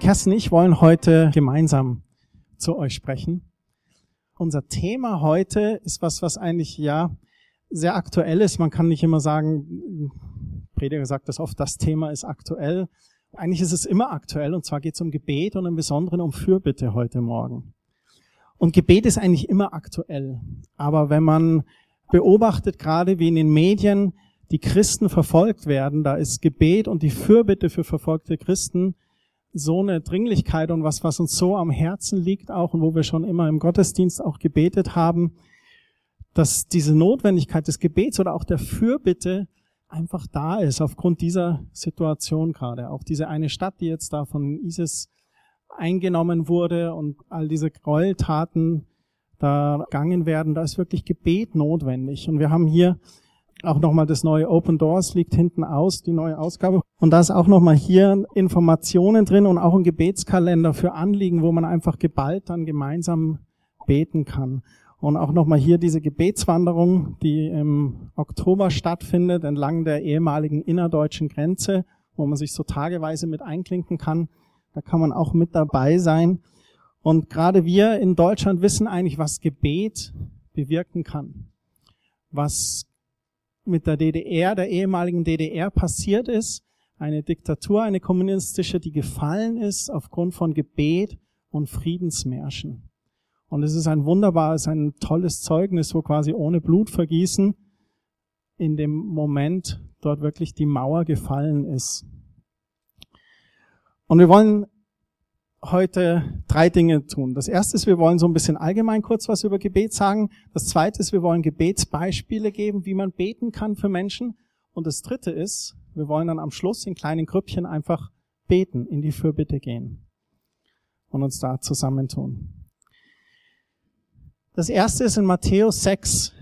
Kerstin und ich wollen heute gemeinsam zu euch sprechen. Unser Thema heute ist was, was eigentlich ja sehr aktuell ist. Man kann nicht immer sagen, Prediger sagt das oft, das Thema ist aktuell. Eigentlich ist es immer aktuell und zwar geht es um Gebet und im Besonderen um Fürbitte heute Morgen. Und Gebet ist eigentlich immer aktuell. Aber wenn man beobachtet, gerade wie in den Medien, die Christen verfolgt werden, da ist Gebet und die Fürbitte für verfolgte Christen so eine Dringlichkeit und was, was uns so am Herzen liegt auch und wo wir schon immer im Gottesdienst auch gebetet haben, dass diese Notwendigkeit des Gebets oder auch der Fürbitte einfach da ist aufgrund dieser Situation gerade. Auch diese eine Stadt, die jetzt da von ISIS eingenommen wurde und all diese Gräueltaten da gegangen werden, da ist wirklich Gebet notwendig. Und wir haben hier auch nochmal das neue Open Doors liegt hinten aus, die neue Ausgabe. Und da ist auch nochmal hier Informationen drin und auch ein Gebetskalender für Anliegen, wo man einfach geballt dann gemeinsam beten kann. Und auch nochmal hier diese Gebetswanderung, die im Oktober stattfindet, entlang der ehemaligen innerdeutschen Grenze, wo man sich so tageweise mit einklinken kann. Da kann man auch mit dabei sein. Und gerade wir in Deutschland wissen eigentlich, was Gebet bewirken kann. Was mit der DDR, der ehemaligen DDR passiert ist. Eine Diktatur, eine kommunistische, die gefallen ist aufgrund von Gebet und Friedensmärschen. Und es ist ein wunderbares, ein tolles Zeugnis, wo quasi ohne Blutvergießen in dem Moment dort wirklich die Mauer gefallen ist. Und wir wollen heute drei Dinge tun. Das erste ist, wir wollen so ein bisschen allgemein kurz was über Gebet sagen. Das zweite ist, wir wollen Gebetsbeispiele geben, wie man beten kann für Menschen. Und das dritte ist, wir wollen dann am Schluss in kleinen Grüppchen einfach beten, in die Fürbitte gehen und uns da zusammentun. Das erste ist in Matthäus 6,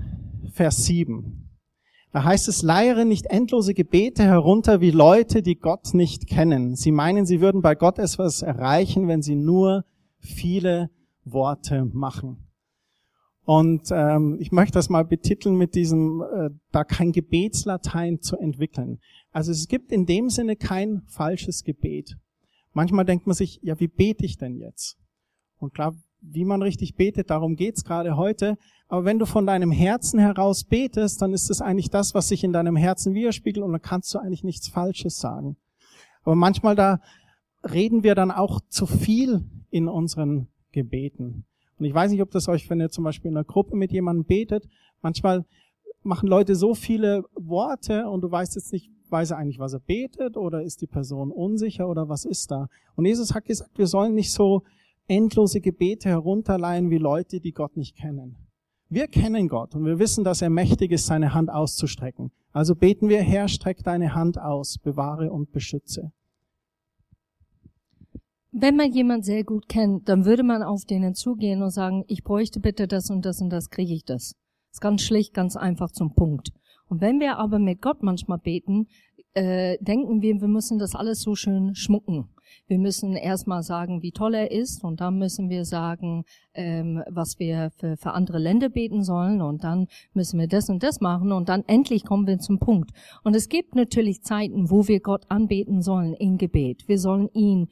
Vers 7. Da heißt es, leiere nicht endlose Gebete herunter wie Leute, die Gott nicht kennen. Sie meinen, sie würden bei Gott etwas erreichen, wenn sie nur viele Worte machen. Und ähm, ich möchte das mal betiteln mit diesem, äh, da kein Gebetslatein zu entwickeln. Also es gibt in dem Sinne kein falsches Gebet. Manchmal denkt man sich, ja, wie bete ich denn jetzt? Und klar, wie man richtig betet, darum geht's gerade heute. Aber wenn du von deinem Herzen heraus betest, dann ist es eigentlich das, was sich in deinem Herzen widerspiegelt und dann kannst du eigentlich nichts Falsches sagen. Aber manchmal da reden wir dann auch zu viel in unseren Gebeten. Und ich weiß nicht, ob das euch, wenn ihr zum Beispiel in einer Gruppe mit jemandem betet, manchmal machen Leute so viele Worte und du weißt jetzt nicht, weiß er eigentlich, was er betet oder ist die Person unsicher oder was ist da? Und Jesus hat gesagt, wir sollen nicht so endlose Gebete herunterleihen wie Leute, die Gott nicht kennen. Wir kennen Gott und wir wissen, dass er mächtig ist, seine Hand auszustrecken. Also beten wir, Herr, streck deine Hand aus, bewahre und beschütze. Wenn man jemand sehr gut kennt, dann würde man auf denen zugehen und sagen, ich bräuchte bitte das und das und das, kriege ich das. Das ist ganz schlicht, ganz einfach zum Punkt. Und wenn wir aber mit Gott manchmal beten, äh, denken wir, wir müssen das alles so schön schmucken. Wir müssen erstmal sagen, wie toll er ist und dann müssen wir sagen, ähm, was wir für, für andere Länder beten sollen und dann müssen wir das und das machen und dann endlich kommen wir zum Punkt. Und es gibt natürlich Zeiten, wo wir Gott anbeten sollen in Gebet. Wir sollen ihn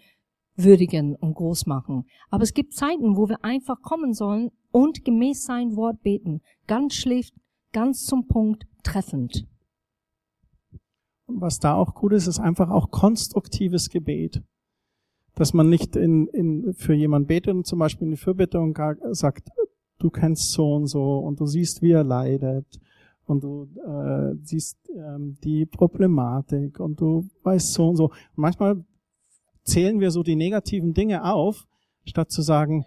würdigen und groß machen. Aber es gibt Zeiten, wo wir einfach kommen sollen und gemäß sein Wort beten. Ganz schlicht, ganz zum Punkt, treffend. Was da auch gut ist, ist einfach auch konstruktives Gebet dass man nicht in, in, für jemanden betet und zum Beispiel in die Fürbitte und sagt, du kennst so und so und du siehst, wie er leidet und du äh, siehst ähm, die Problematik und du weißt so und so. Manchmal zählen wir so die negativen Dinge auf, statt zu sagen,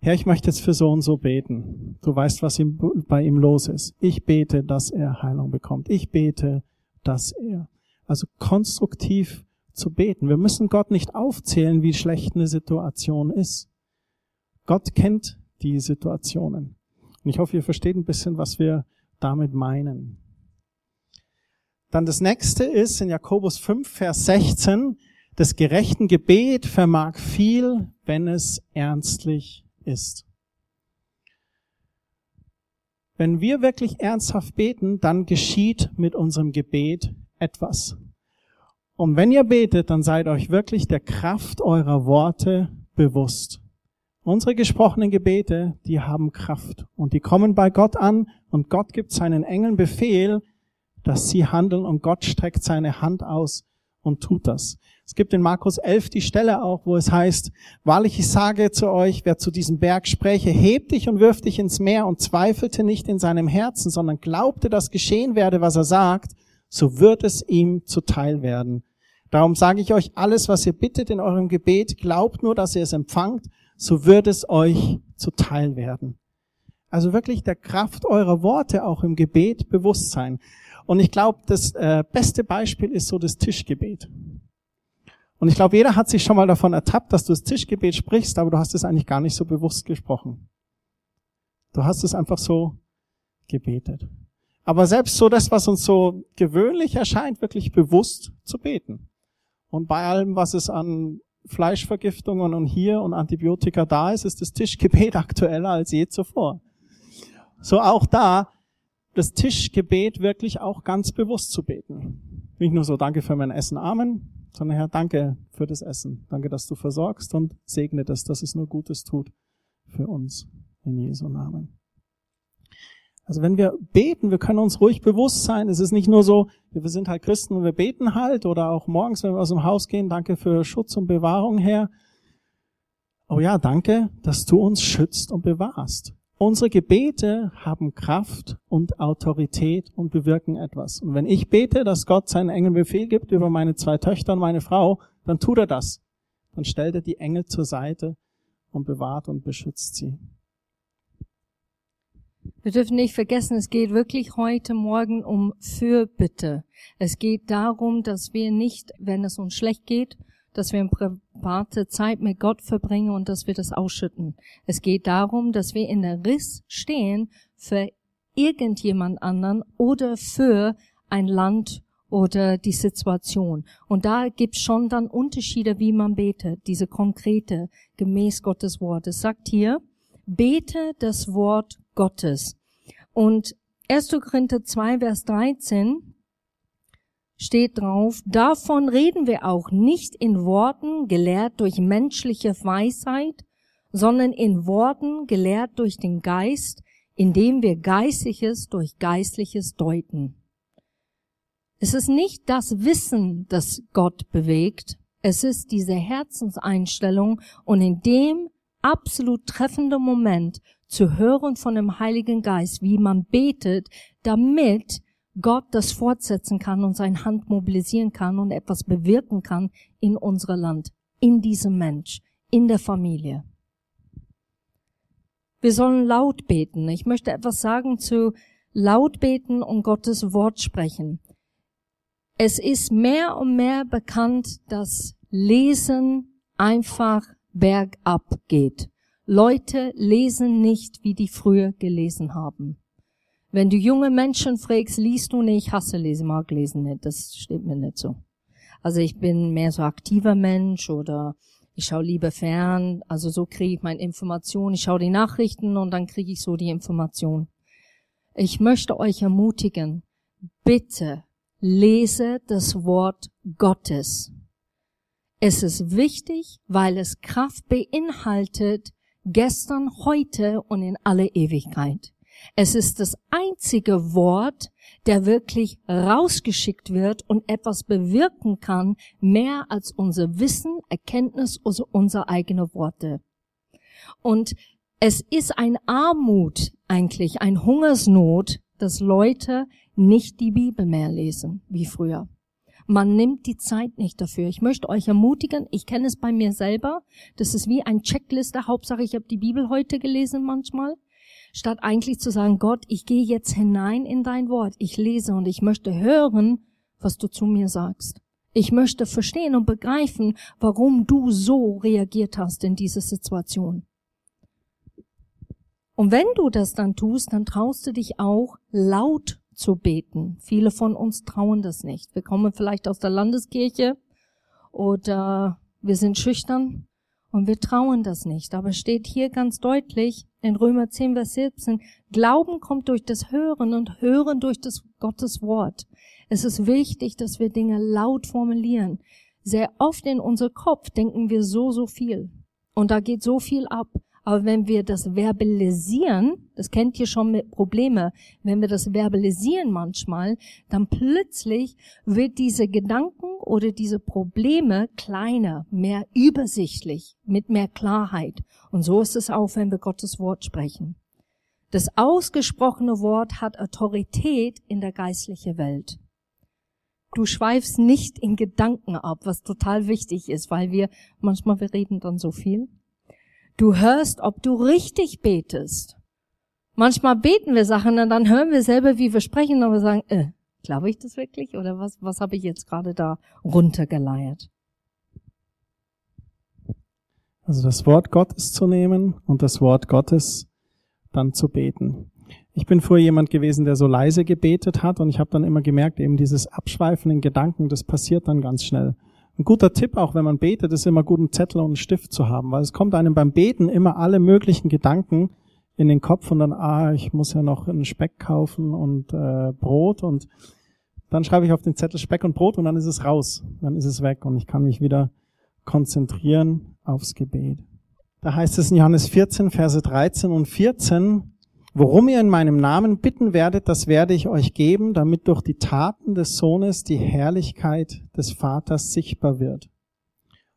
Herr, ich möchte jetzt für so und so beten. Du weißt, was ihm, bei ihm los ist. Ich bete, dass er Heilung bekommt. Ich bete, dass er. Also konstruktiv zu beten. Wir müssen Gott nicht aufzählen, wie schlecht eine Situation ist. Gott kennt die Situationen. Und ich hoffe, ihr versteht ein bisschen, was wir damit meinen. Dann das nächste ist in Jakobus 5, Vers 16, das gerechten Gebet vermag viel, wenn es ernstlich ist. Wenn wir wirklich ernsthaft beten, dann geschieht mit unserem Gebet etwas. Und wenn ihr betet, dann seid euch wirklich der Kraft eurer Worte bewusst. Unsere gesprochenen Gebete, die haben Kraft und die kommen bei Gott an und Gott gibt seinen Engeln Befehl, dass sie handeln und Gott streckt seine Hand aus und tut das. Es gibt in Markus 11 die Stelle auch, wo es heißt, wahrlich ich sage zu euch, wer zu diesem Berg spräche, heb dich und wirf dich ins Meer und zweifelte nicht in seinem Herzen, sondern glaubte, dass geschehen werde, was er sagt, so wird es ihm zuteil werden. Darum sage ich euch, alles, was ihr bittet in eurem Gebet, glaubt nur, dass ihr es empfangt, so wird es euch zuteil werden. Also wirklich der Kraft eurer Worte auch im Gebet bewusst sein. Und ich glaube, das äh, beste Beispiel ist so das Tischgebet. Und ich glaube, jeder hat sich schon mal davon ertappt, dass du das Tischgebet sprichst, aber du hast es eigentlich gar nicht so bewusst gesprochen. Du hast es einfach so gebetet. Aber selbst so das, was uns so gewöhnlich erscheint, wirklich bewusst zu beten. Und bei allem, was es an Fleischvergiftungen und hier und Antibiotika da ist, ist das Tischgebet aktueller als je zuvor. So auch da das Tischgebet wirklich auch ganz bewusst zu beten. Nicht nur so, danke für mein Essen, Amen, sondern Herr, danke für das Essen. Danke, dass du versorgst und segne das, dass es nur Gutes tut für uns. In Jesu Namen. Also wenn wir beten, wir können uns ruhig bewusst sein. Es ist nicht nur so, wir sind halt Christen und wir beten halt oder auch morgens, wenn wir aus dem Haus gehen, danke für Schutz und Bewahrung, Herr. Oh ja, danke, dass du uns schützt und bewahrst. Unsere Gebete haben Kraft und Autorität und bewirken etwas. Und wenn ich bete, dass Gott seinen Engeln Befehl gibt über meine zwei Töchter und meine Frau, dann tut er das. Dann stellt er die Engel zur Seite und bewahrt und beschützt sie. Wir dürfen nicht vergessen, es geht wirklich heute Morgen um Fürbitte. Es geht darum, dass wir nicht, wenn es uns schlecht geht, dass wir eine private Zeit mit Gott verbringen und dass wir das ausschütten. Es geht darum, dass wir in der Riss stehen für irgendjemand anderen oder für ein Land oder die Situation. Und da gibt's schon dann Unterschiede, wie man betet, diese konkrete, gemäß Gottes Wort. Es sagt hier, bete das Wort Gottes. Und 1. Korinther 2, Vers 13 steht drauf, davon reden wir auch nicht in Worten gelehrt durch menschliche Weisheit, sondern in Worten gelehrt durch den Geist, indem wir Geistliches durch Geistliches deuten. Es ist nicht das Wissen, das Gott bewegt, es ist diese Herzenseinstellung und in dem absolut treffenden Moment zu hören von dem Heiligen Geist, wie man betet, damit Gott das fortsetzen kann und seine Hand mobilisieren kann und etwas bewirken kann in unser Land, in diesem Mensch, in der Familie. Wir sollen laut beten. Ich möchte etwas sagen zu laut beten und Gottes Wort sprechen. Es ist mehr und mehr bekannt, dass Lesen einfach bergab geht. Leute lesen nicht, wie die früher gelesen haben. Wenn du junge Menschen fragst, liest du nicht, ich hasse lesen, mag lesen nicht, das stimmt mir nicht so. Also ich bin mehr so aktiver Mensch oder ich schaue lieber fern, also so kriege ich meine Informationen, ich schaue die Nachrichten und dann kriege ich so die Information. Ich möchte euch ermutigen, bitte lese das Wort Gottes. Es ist wichtig, weil es Kraft beinhaltet, gestern, heute und in alle Ewigkeit. Es ist das einzige Wort, der wirklich rausgeschickt wird und etwas bewirken kann, mehr als unser Wissen, Erkenntnis oder unsere eigene Worte. Und es ist ein Armut eigentlich, ein Hungersnot, dass Leute nicht die Bibel mehr lesen wie früher. Man nimmt die Zeit nicht dafür. Ich möchte euch ermutigen, ich kenne es bei mir selber, das ist wie ein Checkliste, Hauptsache ich habe die Bibel heute gelesen manchmal statt eigentlich zu sagen, Gott, ich gehe jetzt hinein in dein Wort, ich lese und ich möchte hören, was du zu mir sagst. Ich möchte verstehen und begreifen, warum du so reagiert hast in dieser Situation. Und wenn du das dann tust, dann traust du dich auch laut zu beten. Viele von uns trauen das nicht. Wir kommen vielleicht aus der Landeskirche oder wir sind schüchtern Und wir trauen das nicht. Aber steht hier ganz deutlich in Römer 10, Vers 17, Glauben kommt durch das Hören und Hören durch das Gottes Wort. Es ist wichtig, dass wir Dinge laut formulieren. Sehr oft in unser Kopf denken wir so, so viel. Und da geht so viel ab. Aber wenn wir das verbalisieren, das kennt ihr schon mit Probleme, wenn wir das verbalisieren manchmal, dann plötzlich wird diese Gedanken oder diese Probleme kleiner, mehr übersichtlich, mit mehr Klarheit. Und so ist es auch, wenn wir Gottes Wort sprechen. Das ausgesprochene Wort hat Autorität in der geistlichen Welt. Du schweifst nicht in Gedanken ab, was total wichtig ist, weil wir manchmal wir reden dann so viel. Du hörst, ob du richtig betest. Manchmal beten wir Sachen und dann hören wir selber, wie wir sprechen, aber sagen, äh, glaube ich das wirklich oder was, was habe ich jetzt gerade da runtergeleiert? Also das Wort Gottes zu nehmen und das Wort Gottes dann zu beten. Ich bin früher jemand gewesen, der so leise gebetet hat und ich habe dann immer gemerkt, eben dieses Abschweifen in Gedanken, das passiert dann ganz schnell. Ein guter Tipp, auch wenn man betet, ist immer gut, einen Zettel und einen Stift zu haben, weil es kommt einem beim Beten immer alle möglichen Gedanken in den Kopf und dann, ah, ich muss ja noch einen Speck kaufen und äh, Brot und dann schreibe ich auf den Zettel Speck und Brot und dann ist es raus, dann ist es weg und ich kann mich wieder konzentrieren aufs Gebet. Da heißt es in Johannes 14, Verse 13 und 14, Worum ihr in meinem Namen bitten werdet, das werde ich euch geben, damit durch die Taten des Sohnes die Herrlichkeit des Vaters sichtbar wird.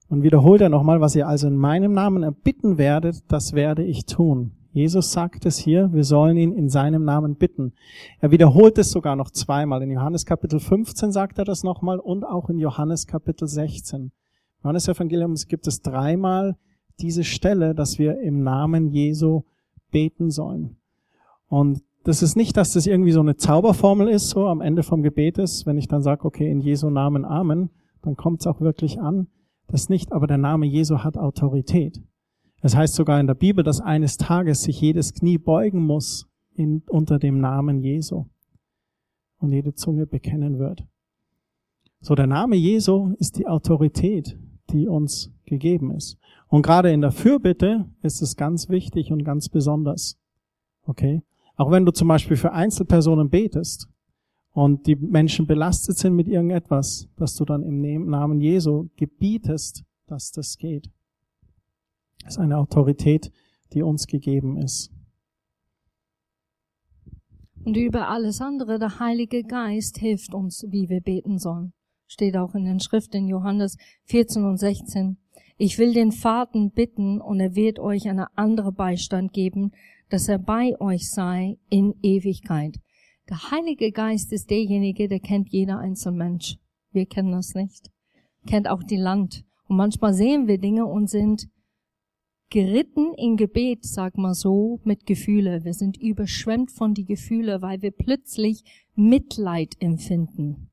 Und wiederholt er nochmal, was ihr also in meinem Namen erbitten werdet, das werde ich tun. Jesus sagt es hier, wir sollen ihn in seinem Namen bitten. Er wiederholt es sogar noch zweimal. In Johannes Kapitel 15 sagt er das nochmal und auch in Johannes Kapitel 16. Im Johannes Evangelium gibt es dreimal diese Stelle, dass wir im Namen Jesu beten sollen. Und das ist nicht, dass das irgendwie so eine Zauberformel ist, so am Ende vom Gebet ist, wenn ich dann sage, okay, in Jesu Namen Amen, dann kommt es auch wirklich an. Das nicht, aber der Name Jesu hat Autorität. Es heißt sogar in der Bibel, dass eines Tages sich jedes Knie beugen muss in, unter dem Namen Jesu und jede Zunge bekennen wird. So, der Name Jesu ist die Autorität, die uns gegeben ist. Und gerade in der Fürbitte ist es ganz wichtig und ganz besonders. Okay? Auch wenn du zum Beispiel für Einzelpersonen betest und die Menschen belastet sind mit irgendetwas, dass du dann im Namen Jesu gebietest, dass das geht. Das ist eine Autorität, die uns gegeben ist. Und über alles andere, der Heilige Geist hilft uns, wie wir beten sollen. Steht auch in den Schriften Johannes 14 und 16. Ich will den Vater bitten und er wird euch eine andere Beistand geben, dass er bei euch sei in Ewigkeit. Der Heilige Geist ist derjenige, der kennt jeder einzelne Mensch. Wir kennen das nicht. Kennt auch die Land. Und manchmal sehen wir Dinge und sind geritten in Gebet, sag mal so, mit Gefühle. Wir sind überschwemmt von die Gefühle, weil wir plötzlich Mitleid empfinden.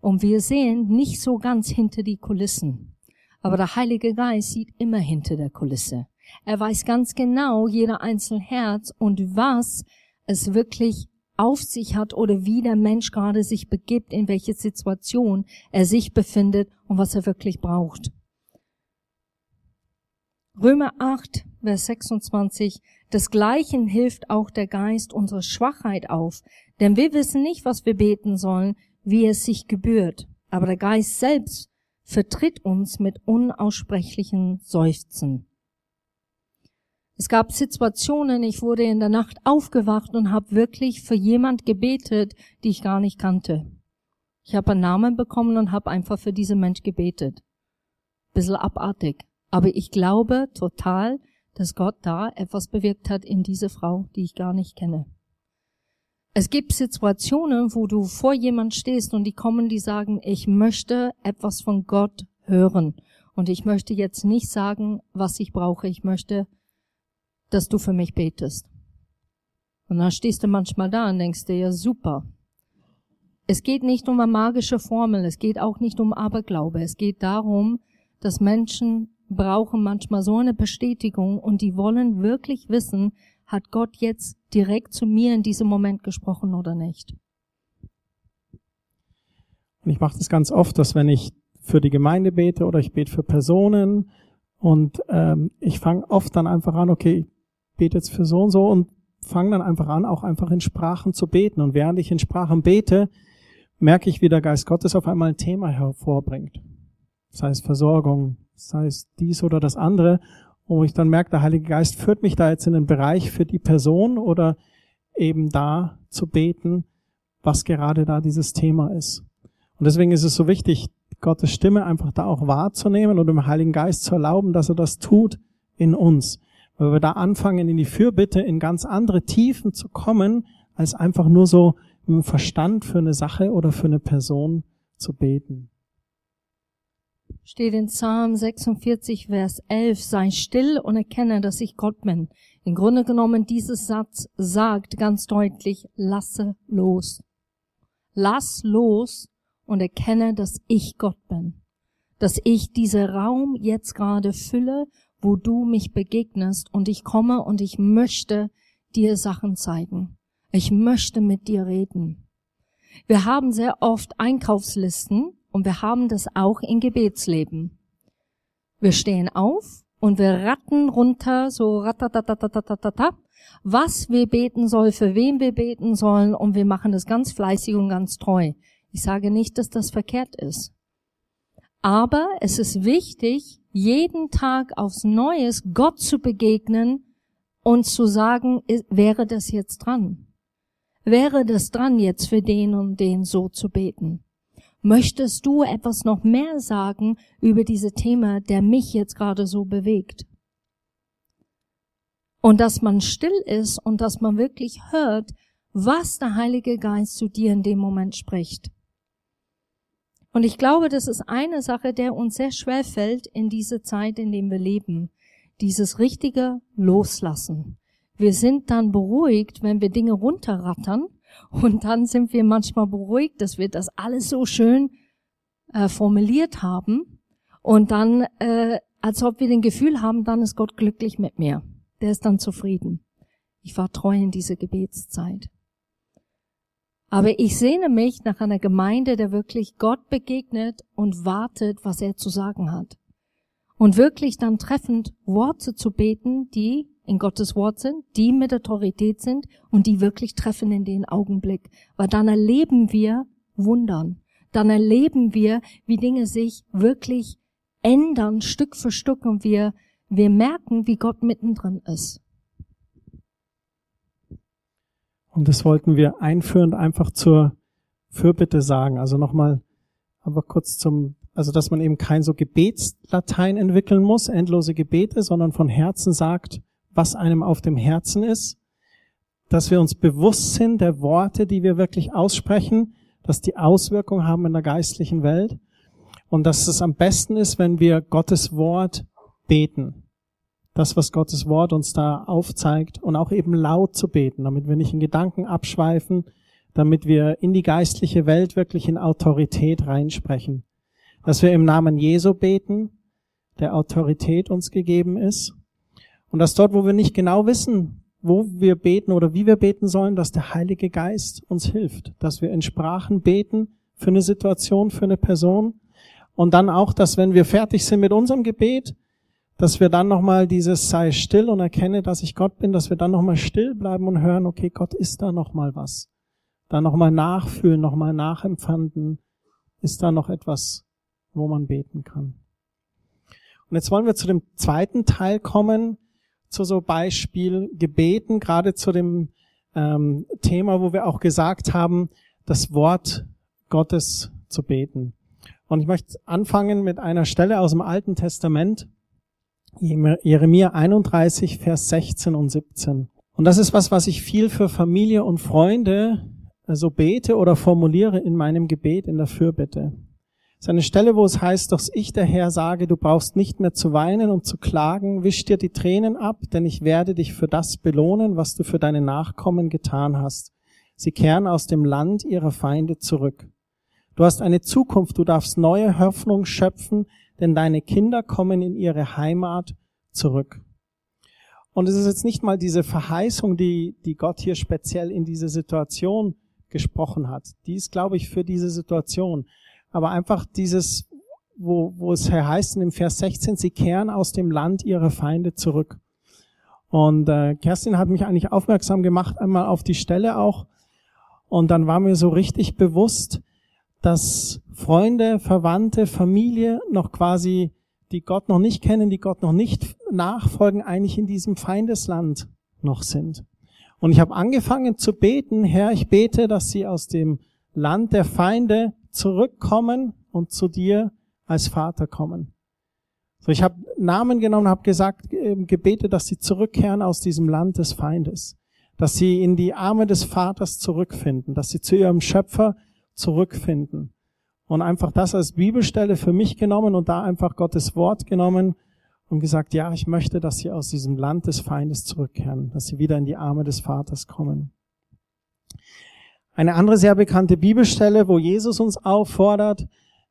Und wir sehen nicht so ganz hinter die Kulissen. Aber der Heilige Geist sieht immer hinter der Kulisse. Er weiß ganz genau, jeder einzelne Herz und was es wirklich auf sich hat oder wie der Mensch gerade sich begibt, in welche Situation er sich befindet und was er wirklich braucht. Römer 8, Vers 26. Desgleichen hilft auch der Geist unsere Schwachheit auf, denn wir wissen nicht, was wir beten sollen, wie es sich gebührt. Aber der Geist selbst vertritt uns mit unaussprechlichen Seufzen. Es gab Situationen, ich wurde in der Nacht aufgewacht und habe wirklich für jemand gebetet, die ich gar nicht kannte. Ich habe einen Namen bekommen und habe einfach für diesen Mensch gebetet. Bisschen abartig. Aber ich glaube total, dass Gott da etwas bewirkt hat in diese Frau, die ich gar nicht kenne. Es gibt Situationen, wo du vor jemand stehst und die kommen, die sagen, ich möchte etwas von Gott hören. Und ich möchte jetzt nicht sagen, was ich brauche. Ich möchte dass du für mich betest. Und dann stehst du manchmal da und denkst dir, ja super. Es geht nicht um eine magische Formel, es geht auch nicht um Aberglaube. Es geht darum, dass Menschen brauchen manchmal so eine Bestätigung und die wollen wirklich wissen, hat Gott jetzt direkt zu mir in diesem Moment gesprochen oder nicht. Und ich mache das ganz oft, dass wenn ich für die Gemeinde bete oder ich bete für Personen Und ähm, ich fange oft dann einfach an, okay, ich bete jetzt für so und so und fange dann einfach an, auch einfach in Sprachen zu beten. Und während ich in Sprachen bete, merke ich, wie der Geist Gottes auf einmal ein Thema hervorbringt. Sei es Versorgung, sei es dies oder das andere, wo ich dann merke, der Heilige Geist führt mich da jetzt in den Bereich für die Person oder eben da zu beten, was gerade da dieses Thema ist. Und deswegen ist es so wichtig, Gottes Stimme einfach da auch wahrzunehmen und dem Heiligen Geist zu erlauben, dass er das tut in uns. Weil wir da anfangen, in die Fürbitte in ganz andere Tiefen zu kommen, als einfach nur so im Verstand für eine Sache oder für eine Person zu beten. Steht in Psalm 46, Vers 11, sei still und erkenne, dass ich Gott bin. Im Grunde genommen, dieses Satz sagt ganz deutlich, lasse los. Lass los und erkenne, dass ich Gott bin. Dass ich diese Raum jetzt gerade fülle, wo du mich begegnest und ich komme und ich möchte dir Sachen zeigen. Ich möchte mit dir reden. Wir haben sehr oft Einkaufslisten und wir haben das auch im Gebetsleben. Wir stehen auf und wir ratten runter, so ratatatatatatatata, was wir beten sollen, für wen wir beten sollen und wir machen das ganz fleißig und ganz treu. Ich sage nicht, dass das verkehrt ist. Aber es ist wichtig, jeden Tag aufs Neues Gott zu begegnen und zu sagen, wäre das jetzt dran? Wäre das dran, jetzt für den und den so zu beten? Möchtest du etwas noch mehr sagen über diese Thema, der mich jetzt gerade so bewegt? Und dass man still ist und dass man wirklich hört, was der Heilige Geist zu dir in dem Moment spricht. Und ich glaube, das ist eine Sache, der uns sehr schwer fällt in diese Zeit, in dem wir leben. Dieses richtige Loslassen. Wir sind dann beruhigt, wenn wir Dinge runterrattern und dann sind wir manchmal beruhigt, dass wir das alles so schön äh, formuliert haben und dann, äh, als ob wir den Gefühl haben, dann ist Gott glücklich mit mir. Der ist dann zufrieden. Ich war treu in diese Gebetszeit. Aber ich sehne mich nach einer Gemeinde, der wirklich Gott begegnet und wartet, was er zu sagen hat. Und wirklich dann treffend Worte zu beten, die in Gottes Wort sind, die mit Autorität sind und die wirklich treffen in den Augenblick. Weil dann erleben wir Wundern. Dann erleben wir, wie Dinge sich wirklich ändern, Stück für Stück und wir, wir merken, wie Gott mittendrin ist. Und das wollten wir einführend einfach zur Fürbitte sagen. Also nochmal, aber kurz zum, also dass man eben kein so Gebetslatein entwickeln muss, endlose Gebete, sondern von Herzen sagt, was einem auf dem Herzen ist, dass wir uns bewusst sind der Worte, die wir wirklich aussprechen, dass die Auswirkungen haben in der geistlichen Welt und dass es am besten ist, wenn wir Gottes Wort beten. Das, was Gottes Wort uns da aufzeigt und auch eben laut zu beten, damit wir nicht in Gedanken abschweifen, damit wir in die geistliche Welt wirklich in Autorität reinsprechen. Dass wir im Namen Jesu beten, der Autorität uns gegeben ist und dass dort, wo wir nicht genau wissen, wo wir beten oder wie wir beten sollen, dass der Heilige Geist uns hilft, dass wir in Sprachen beten für eine Situation, für eine Person. Und dann auch, dass wenn wir fertig sind mit unserem Gebet, dass wir dann nochmal dieses sei still und erkenne, dass ich Gott bin, dass wir dann nochmal still bleiben und hören, okay, Gott ist da nochmal was. Da nochmal nachfühlen, nochmal nachempfanden. Ist da noch etwas, wo man beten kann? Und jetzt wollen wir zu dem zweiten Teil kommen, zu so Beispiel Gebeten, gerade zu dem ähm, Thema, wo wir auch gesagt haben, das Wort Gottes zu beten. Und ich möchte anfangen mit einer Stelle aus dem Alten Testament, Jeremia 31, Vers 16 und 17. Und das ist was, was ich viel für Familie und Freunde so also bete oder formuliere in meinem Gebet in der Fürbitte. Es ist eine Stelle, wo es heißt, dass ich der Herr sage, du brauchst nicht mehr zu weinen und zu klagen, wisch dir die Tränen ab, denn ich werde dich für das belohnen, was du für deine Nachkommen getan hast. Sie kehren aus dem Land ihrer Feinde zurück. Du hast eine Zukunft, du darfst neue Hoffnung schöpfen, denn deine Kinder kommen in ihre Heimat zurück. Und es ist jetzt nicht mal diese Verheißung, die, die Gott hier speziell in diese Situation gesprochen hat. Die ist, glaube ich, für diese Situation aber einfach dieses, wo, wo es heißt in dem Vers 16, sie kehren aus dem Land ihrer Feinde zurück. Und äh, Kerstin hat mich eigentlich aufmerksam gemacht, einmal auf die Stelle auch. Und dann war mir so richtig bewusst, dass Freunde, Verwandte, Familie noch quasi, die Gott noch nicht kennen, die Gott noch nicht nachfolgen, eigentlich in diesem Feindesland noch sind. Und ich habe angefangen zu beten, Herr, ich bete, dass sie aus dem Land der Feinde zurückkommen und zu dir als Vater kommen. So, ich habe Namen genommen, habe gesagt, äh, gebetet, dass sie zurückkehren aus diesem Land des Feindes, dass sie in die Arme des Vaters zurückfinden, dass sie zu ihrem Schöpfer zurückfinden. Und einfach das als Bibelstelle für mich genommen und da einfach Gottes Wort genommen und gesagt, ja, ich möchte, dass sie aus diesem Land des Feindes zurückkehren, dass sie wieder in die Arme des Vaters kommen. Eine andere sehr bekannte Bibelstelle, wo Jesus uns auffordert,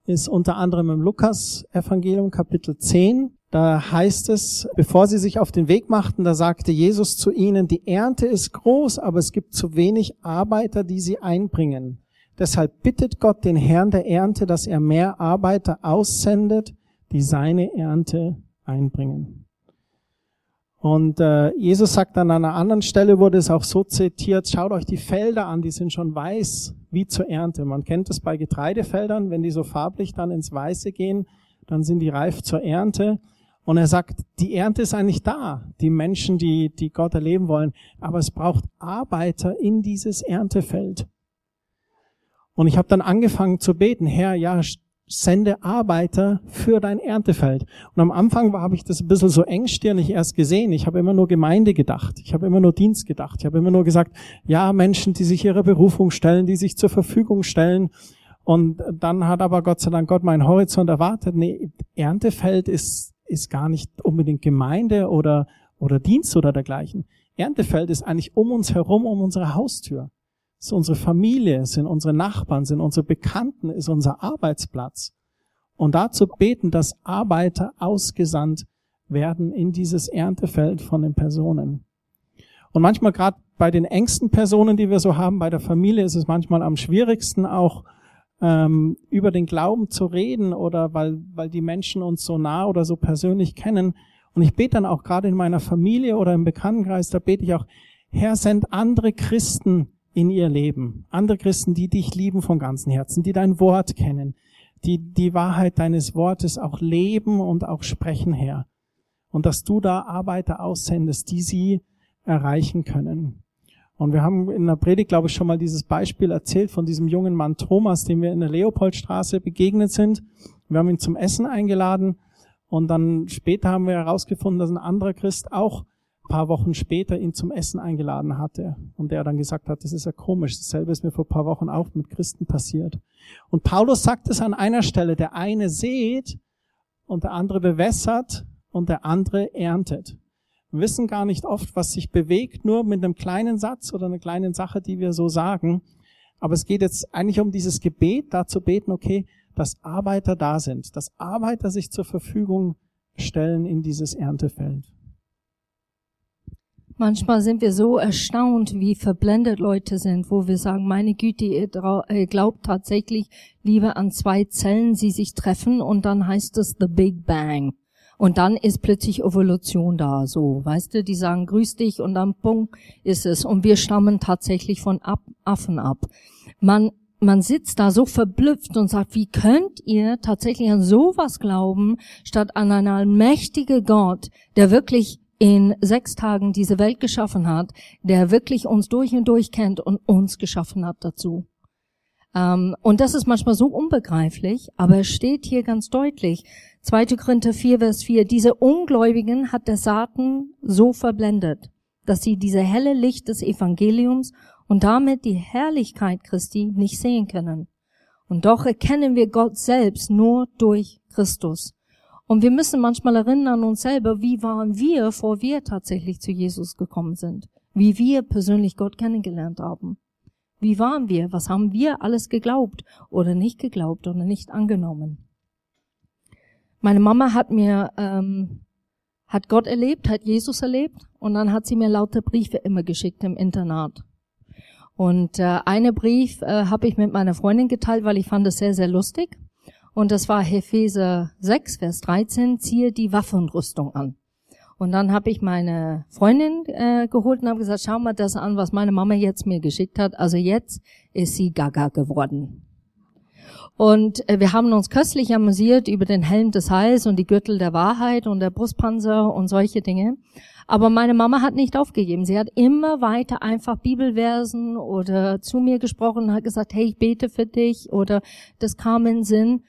ist unter anderem im Lukas Evangelium Kapitel 10. Da heißt es, bevor sie sich auf den Weg machten, da sagte Jesus zu ihnen, die Ernte ist groß, aber es gibt zu wenig Arbeiter, die sie einbringen. Deshalb bittet Gott den Herrn der Ernte, dass er mehr Arbeiter aussendet, die seine Ernte einbringen. Und äh, Jesus sagt an einer anderen Stelle, wurde es auch so zitiert, schaut euch die Felder an, die sind schon weiß wie zur Ernte. Man kennt es bei Getreidefeldern, wenn die so farblich dann ins Weiße gehen, dann sind die reif zur Ernte. Und er sagt, die Ernte ist eigentlich da, die Menschen, die, die Gott erleben wollen, aber es braucht Arbeiter in dieses Erntefeld. Und ich habe dann angefangen zu beten, Herr, ja, sende Arbeiter für dein Erntefeld. Und am Anfang habe ich das ein bisschen so engstirnig erst gesehen. Ich habe immer nur Gemeinde gedacht. Ich habe immer nur Dienst gedacht. Ich habe immer nur gesagt, ja, Menschen, die sich ihrer Berufung stellen, die sich zur Verfügung stellen. Und dann hat aber Gott sei Dank Gott meinen Horizont erwartet. Nee, Erntefeld ist, ist gar nicht unbedingt Gemeinde oder, oder Dienst oder dergleichen. Erntefeld ist eigentlich um uns herum, um unsere Haustür ist unsere Familie, sind unsere Nachbarn, sind unsere Bekannten, ist unser Arbeitsplatz. Und dazu beten, dass Arbeiter ausgesandt werden in dieses Erntefeld von den Personen. Und manchmal gerade bei den engsten Personen, die wir so haben, bei der Familie ist es manchmal am schwierigsten auch ähm, über den Glauben zu reden oder weil, weil die Menschen uns so nah oder so persönlich kennen. Und ich bete dann auch gerade in meiner Familie oder im Bekanntenkreis, da bete ich auch, Herr, send andere Christen in ihr Leben. Andere Christen, die dich lieben von ganzem Herzen, die dein Wort kennen, die die Wahrheit deines Wortes auch leben und auch sprechen, Herr. Und dass du da Arbeiter aussendest, die sie erreichen können. Und wir haben in der Predigt, glaube ich, schon mal dieses Beispiel erzählt von diesem jungen Mann Thomas, dem wir in der Leopoldstraße begegnet sind. Wir haben ihn zum Essen eingeladen und dann später haben wir herausgefunden, dass ein anderer Christ auch paar Wochen später ihn zum Essen eingeladen hatte und der dann gesagt hat, das ist ja komisch, dasselbe ist mir vor paar Wochen auch mit Christen passiert. Und Paulus sagt es an einer Stelle, der eine sät und der andere bewässert und der andere erntet. Wir wissen gar nicht oft, was sich bewegt, nur mit einem kleinen Satz oder einer kleinen Sache, die wir so sagen. Aber es geht jetzt eigentlich um dieses Gebet, da zu beten, okay, dass Arbeiter da sind, dass Arbeiter sich zur Verfügung stellen in dieses Erntefeld. Manchmal sind wir so erstaunt, wie verblendet Leute sind, wo wir sagen, meine Güte, ihr glaubt tatsächlich lieber an zwei Zellen, die sich treffen und dann heißt es The Big Bang. Und dann ist plötzlich Evolution da, so, weißt du, die sagen, grüß dich und dann Punkt ist es. Und wir stammen tatsächlich von ab, Affen ab. Man, man sitzt da so verblüfft und sagt, wie könnt ihr tatsächlich an sowas glauben, statt an einen allmächtigen Gott, der wirklich in sechs Tagen diese Welt geschaffen hat, der wirklich uns durch und durch kennt und uns geschaffen hat dazu. Ähm, und das ist manchmal so unbegreiflich, aber es steht hier ganz deutlich, 2. Korinther 4, Vers 4, diese Ungläubigen hat der Satan so verblendet, dass sie diese helle Licht des Evangeliums und damit die Herrlichkeit Christi nicht sehen können. Und doch erkennen wir Gott selbst nur durch Christus. Und wir müssen manchmal erinnern uns selber, wie waren wir, vor wir tatsächlich zu Jesus gekommen sind. Wie wir persönlich Gott kennengelernt haben. Wie waren wir? Was haben wir alles geglaubt oder nicht geglaubt oder nicht angenommen? Meine Mama hat mir, ähm, hat Gott erlebt, hat Jesus erlebt und dann hat sie mir lauter Briefe immer geschickt im Internat. Und äh, eine Brief äh, habe ich mit meiner Freundin geteilt, weil ich fand es sehr, sehr lustig. Und das war Epheser 6, Vers 13, ziehe die Waffenrüstung an. Und dann habe ich meine Freundin äh, geholt und habe gesagt, schau mal das an, was meine Mama jetzt mir geschickt hat. Also jetzt ist sie gaga geworden. Und äh, wir haben uns köstlich amüsiert über den Helm des Heils und die Gürtel der Wahrheit und der Brustpanzer und solche Dinge. Aber meine Mama hat nicht aufgegeben. Sie hat immer weiter einfach Bibelversen oder zu mir gesprochen und hat gesagt, hey, ich bete für dich oder das kam in Sinn.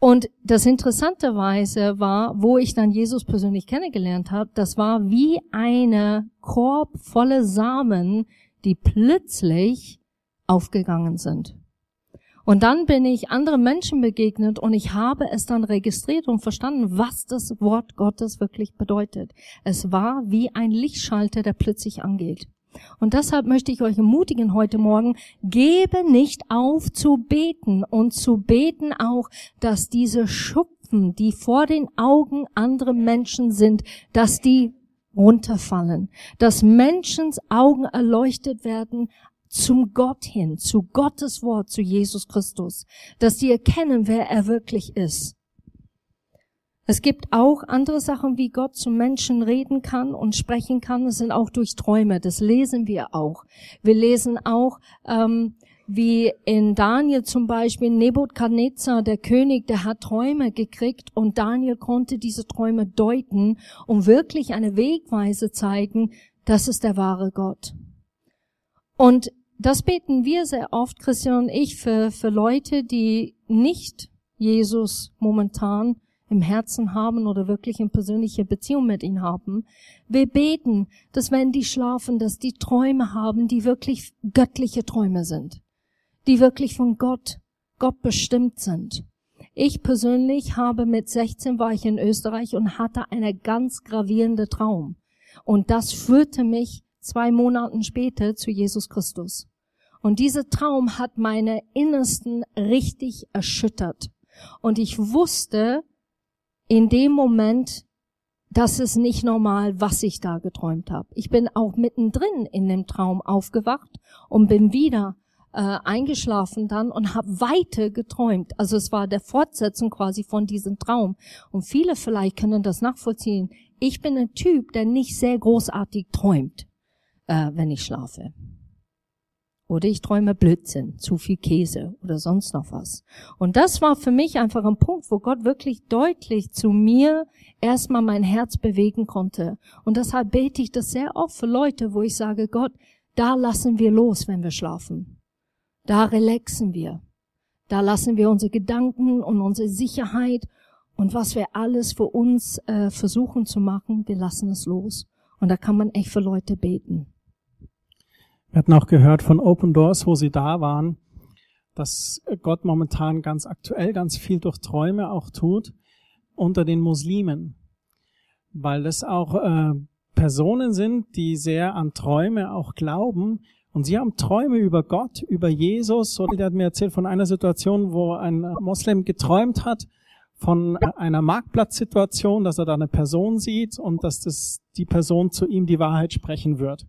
Und das Interessanterweise war, wo ich dann Jesus persönlich kennengelernt habe, das war wie eine Korb volle Samen, die plötzlich aufgegangen sind. Und dann bin ich anderen Menschen begegnet und ich habe es dann registriert und verstanden, was das Wort Gottes wirklich bedeutet. Es war wie ein Lichtschalter, der plötzlich angeht. Und deshalb möchte ich euch ermutigen heute Morgen, gebe nicht auf zu beten und zu beten auch, dass diese Schupfen, die vor den Augen anderer Menschen sind, dass die runterfallen, dass Menschens Augen erleuchtet werden zum Gott hin, zu Gottes Wort, zu Jesus Christus, dass die erkennen, wer er wirklich ist. Es gibt auch andere Sachen, wie Gott zu Menschen reden kann und sprechen kann. Es sind auch durch Träume. Das lesen wir auch. Wir lesen auch, ähm, wie in Daniel zum Beispiel Nebukadnezar, der König, der hat Träume gekriegt und Daniel konnte diese Träume deuten und wirklich eine Wegweise zeigen, das ist der wahre Gott. Und das beten wir sehr oft, Christian und ich, für, für Leute, die nicht Jesus momentan im Herzen haben oder wirklich eine persönliche Beziehung mit ihm haben. Wir beten, dass wenn die schlafen, dass die Träume haben, die wirklich göttliche Träume sind, die wirklich von Gott, Gott bestimmt sind. Ich persönlich habe mit 16 war ich in Österreich und hatte eine ganz gravierende Traum. Und das führte mich zwei Monaten später zu Jesus Christus. Und dieser Traum hat meine Innersten richtig erschüttert. Und ich wusste, in dem Moment, das ist nicht normal, was ich da geträumt habe. Ich bin auch mittendrin in dem Traum aufgewacht und bin wieder äh, eingeschlafen dann und habe weiter geträumt. Also es war der Fortsetzung quasi von diesem Traum. Und viele vielleicht können das nachvollziehen. Ich bin ein Typ, der nicht sehr großartig träumt, äh, wenn ich schlafe. Oder ich träume Blödsinn, zu viel Käse oder sonst noch was. Und das war für mich einfach ein Punkt, wo Gott wirklich deutlich zu mir erstmal mein Herz bewegen konnte. Und deshalb bete ich das sehr oft für Leute, wo ich sage, Gott, da lassen wir los, wenn wir schlafen. Da relaxen wir. Da lassen wir unsere Gedanken und unsere Sicherheit und was wir alles für uns äh, versuchen zu machen, wir lassen es los. Und da kann man echt für Leute beten. Wir hatten auch gehört von Open Doors, wo sie da waren, dass Gott momentan ganz aktuell ganz viel durch Träume auch tut unter den Muslimen, weil das auch äh, Personen sind, die sehr an Träume auch glauben. Und sie haben Träume über Gott, über Jesus. Und der hat mir erzählt von einer Situation, wo ein Moslem geträumt hat von einer Marktplatzsituation, dass er da eine Person sieht und dass das die Person zu ihm die Wahrheit sprechen wird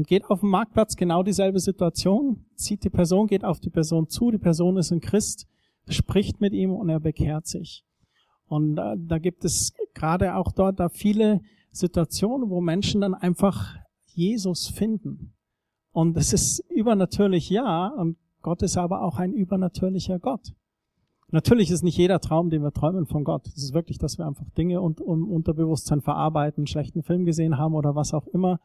und geht auf dem Marktplatz genau dieselbe Situation, zieht die Person, geht auf die Person zu, die Person ist ein Christ, spricht mit ihm und er bekehrt sich. Und äh, da gibt es gerade auch dort da viele Situationen, wo Menschen dann einfach Jesus finden. Und es ist übernatürlich, ja, und Gott ist aber auch ein übernatürlicher Gott. Natürlich ist nicht jeder Traum, den wir träumen, von Gott. Es ist wirklich, dass wir einfach Dinge und, um Unterbewusstsein verarbeiten, schlechten Film gesehen haben oder was auch immer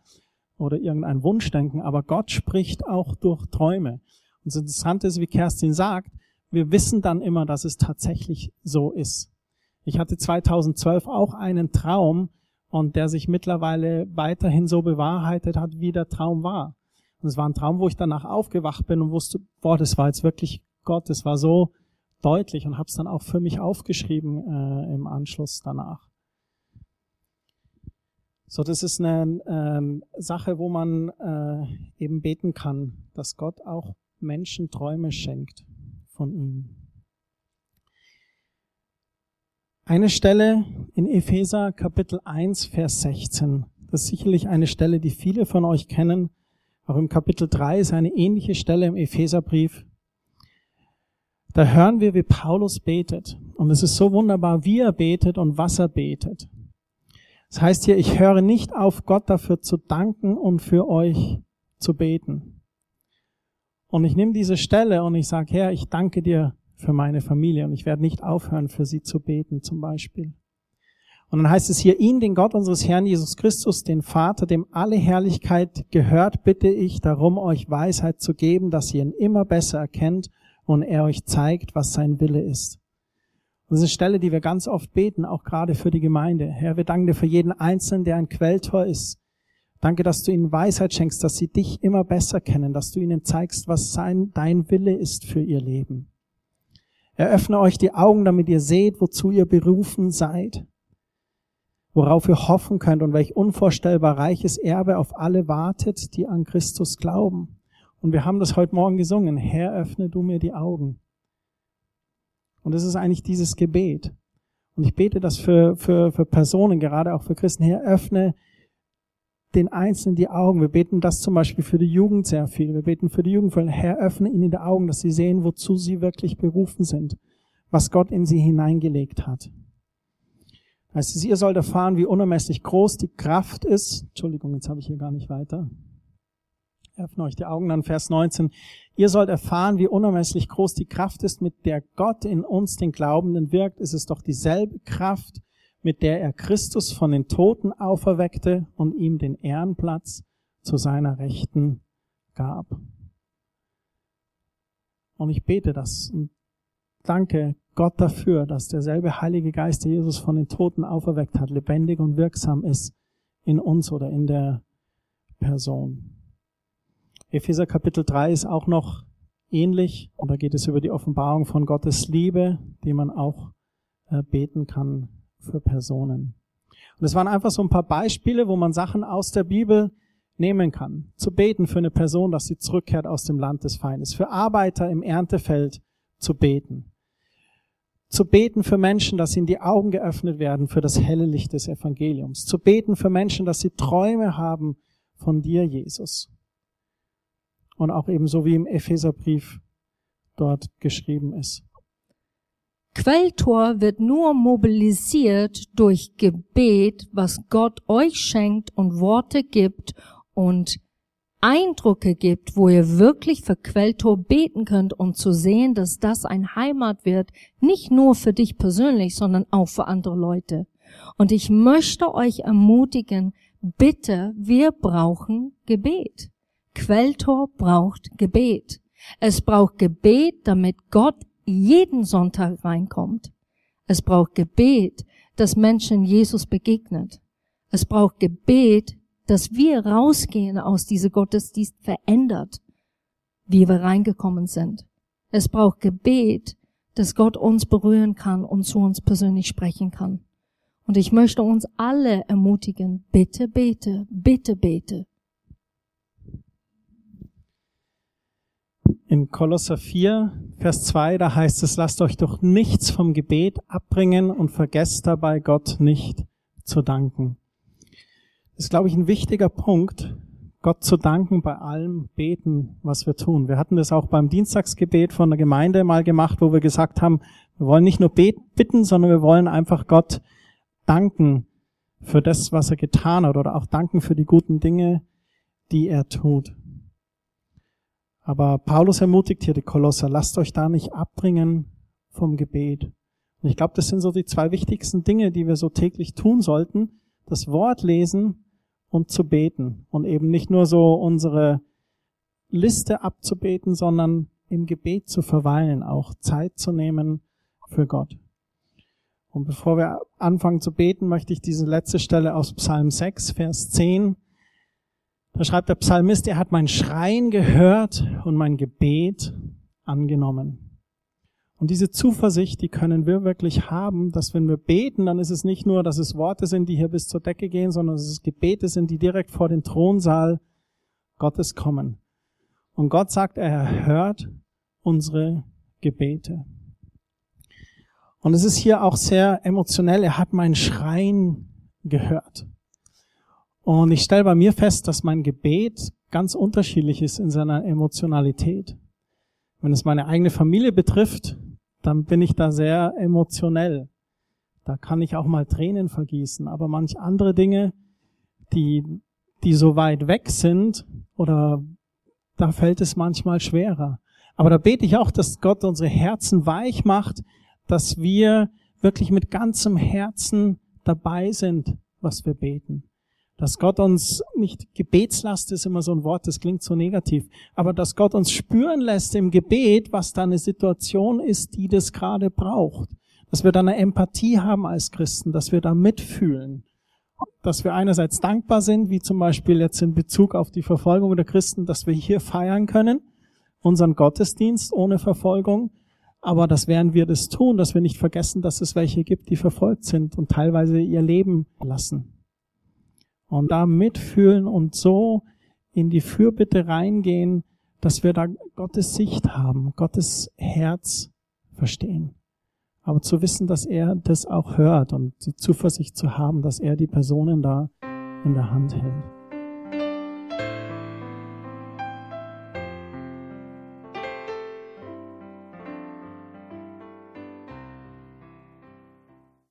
oder irgendein Wunschdenken, aber Gott spricht auch durch Träume. Und das Interessante ist, wie Kerstin sagt, wir wissen dann immer, dass es tatsächlich so ist. Ich hatte 2012 auch einen Traum und der sich mittlerweile weiterhin so bewahrheitet hat, wie der Traum war. Und es war ein Traum, wo ich danach aufgewacht bin und wusste, boah, das war jetzt wirklich Gott, das war so deutlich und habe es dann auch für mich aufgeschrieben äh, im Anschluss danach. So, das ist eine ähm, Sache, wo man äh, eben beten kann, dass Gott auch Menschen Träume schenkt von ihm. Eine Stelle in Epheser Kapitel 1, Vers 16. Das ist sicherlich eine Stelle, die viele von euch kennen. Auch im Kapitel 3 ist eine ähnliche Stelle im Epheserbrief. Da hören wir, wie Paulus betet. Und es ist so wunderbar, wie er betet und was er betet. Das heißt hier, ich höre nicht auf, Gott dafür zu danken und für euch zu beten. Und ich nehme diese Stelle und ich sage, Herr, ich danke dir für meine Familie und ich werde nicht aufhören, für sie zu beten zum Beispiel. Und dann heißt es hier, ihn, den Gott unseres Herrn Jesus Christus, den Vater, dem alle Herrlichkeit gehört, bitte ich darum, euch Weisheit zu geben, dass ihr ihn immer besser erkennt und er euch zeigt, was sein Wille ist. Das ist eine Stelle, die wir ganz oft beten, auch gerade für die Gemeinde. Herr, wir danken dir für jeden Einzelnen, der ein Quelltor ist. Danke, dass du ihnen Weisheit schenkst, dass sie dich immer besser kennen, dass du ihnen zeigst, was sein, dein Wille ist für ihr Leben. Eröffne euch die Augen, damit ihr seht, wozu ihr berufen seid, worauf ihr hoffen könnt und welch unvorstellbar reiches Erbe auf alle wartet, die an Christus glauben. Und wir haben das heute Morgen gesungen. Herr, öffne du mir die Augen. Und es ist eigentlich dieses Gebet. Und ich bete das für, für, für Personen, gerade auch für Christen. Herr, öffne den Einzelnen die Augen. Wir beten das zum Beispiel für die Jugend sehr viel. Wir beten für die Jugend, für Herr, öffne ihnen die Augen, dass sie sehen, wozu sie wirklich berufen sind, was Gott in sie hineingelegt hat. Heißt ihr sollt erfahren, wie unermesslich groß die Kraft ist. Entschuldigung, jetzt habe ich hier gar nicht weiter. Öffne euch die Augen an Vers 19. Ihr sollt erfahren, wie unermesslich groß die Kraft ist, mit der Gott in uns, den Glaubenden, wirkt. Es ist doch dieselbe Kraft, mit der er Christus von den Toten auferweckte und ihm den Ehrenplatz zu seiner Rechten gab. Und ich bete das und danke Gott dafür, dass derselbe Heilige Geist, der Jesus von den Toten auferweckt hat, lebendig und wirksam ist in uns oder in der Person. Epheser Kapitel 3 ist auch noch ähnlich und da geht es über die Offenbarung von Gottes Liebe, die man auch äh, beten kann für Personen. Und es waren einfach so ein paar Beispiele, wo man Sachen aus der Bibel nehmen kann. Zu beten für eine Person, dass sie zurückkehrt aus dem Land des Feindes. Für Arbeiter im Erntefeld zu beten. Zu beten für Menschen, dass ihnen die Augen geöffnet werden für das helle Licht des Evangeliums. Zu beten für Menschen, dass sie Träume haben von dir, Jesus. Und auch ebenso wie im Epheserbrief dort geschrieben ist. Quelltor wird nur mobilisiert durch Gebet, was Gott euch schenkt und Worte gibt und Eindrücke gibt, wo ihr wirklich für Quelltor beten könnt, um zu sehen, dass das ein Heimat wird, nicht nur für dich persönlich, sondern auch für andere Leute. Und ich möchte euch ermutigen, bitte, wir brauchen Gebet. Quelltor braucht Gebet. Es braucht Gebet, damit Gott jeden Sonntag reinkommt. Es braucht Gebet, dass Menschen Jesus begegnet. Es braucht Gebet, dass wir rausgehen aus diese Gottesdienst verändert, wie wir reingekommen sind. Es braucht Gebet, dass Gott uns berühren kann und zu uns persönlich sprechen kann. Und ich möchte uns alle ermutigen, bitte bete, bitte bete. In Kolosser 4, Vers 2, da heißt es, lasst euch doch nichts vom Gebet abbringen und vergesst dabei Gott nicht zu danken. Das ist, glaube ich, ein wichtiger Punkt, Gott zu danken bei allem Beten, was wir tun. Wir hatten das auch beim Dienstagsgebet von der Gemeinde mal gemacht, wo wir gesagt haben, wir wollen nicht nur bitten, sondern wir wollen einfach Gott danken für das, was er getan hat oder auch danken für die guten Dinge, die er tut. Aber Paulus ermutigt hier die Kolosser, lasst euch da nicht abbringen vom Gebet. Und ich glaube, das sind so die zwei wichtigsten Dinge, die wir so täglich tun sollten. Das Wort lesen und zu beten. Und eben nicht nur so unsere Liste abzubeten, sondern im Gebet zu verweilen, auch Zeit zu nehmen für Gott. Und bevor wir anfangen zu beten, möchte ich diese letzte Stelle aus Psalm 6, Vers 10 da schreibt der Psalmist, er hat mein Schreien gehört und mein Gebet angenommen. Und diese Zuversicht, die können wir wirklich haben, dass wenn wir beten, dann ist es nicht nur, dass es Worte sind, die hier bis zur Decke gehen, sondern dass es Gebete sind, die direkt vor den Thronsaal Gottes kommen. Und Gott sagt, er hört unsere Gebete. Und es ist hier auch sehr emotionell. Er hat mein Schreien gehört. Und ich stelle bei mir fest, dass mein Gebet ganz unterschiedlich ist in seiner Emotionalität. Wenn es meine eigene Familie betrifft, dann bin ich da sehr emotionell. Da kann ich auch mal Tränen vergießen. Aber manch andere Dinge, die, die so weit weg sind, oder da fällt es manchmal schwerer. Aber da bete ich auch, dass Gott unsere Herzen weich macht, dass wir wirklich mit ganzem Herzen dabei sind, was wir beten. Dass Gott uns nicht Gebetslast ist immer so ein Wort, das klingt so negativ, aber dass Gott uns spüren lässt im Gebet, was da eine Situation ist, die das gerade braucht. Dass wir da eine Empathie haben als Christen, dass wir da mitfühlen. Dass wir einerseits dankbar sind, wie zum Beispiel jetzt in Bezug auf die Verfolgung der Christen, dass wir hier feiern können, unseren Gottesdienst ohne Verfolgung, aber dass während wir das tun, dass wir nicht vergessen, dass es welche gibt, die verfolgt sind und teilweise ihr Leben lassen. Und da mitfühlen und so in die Fürbitte reingehen, dass wir da Gottes Sicht haben, Gottes Herz verstehen. Aber zu wissen, dass er das auch hört und die Zuversicht zu haben, dass er die Personen da in der Hand hält.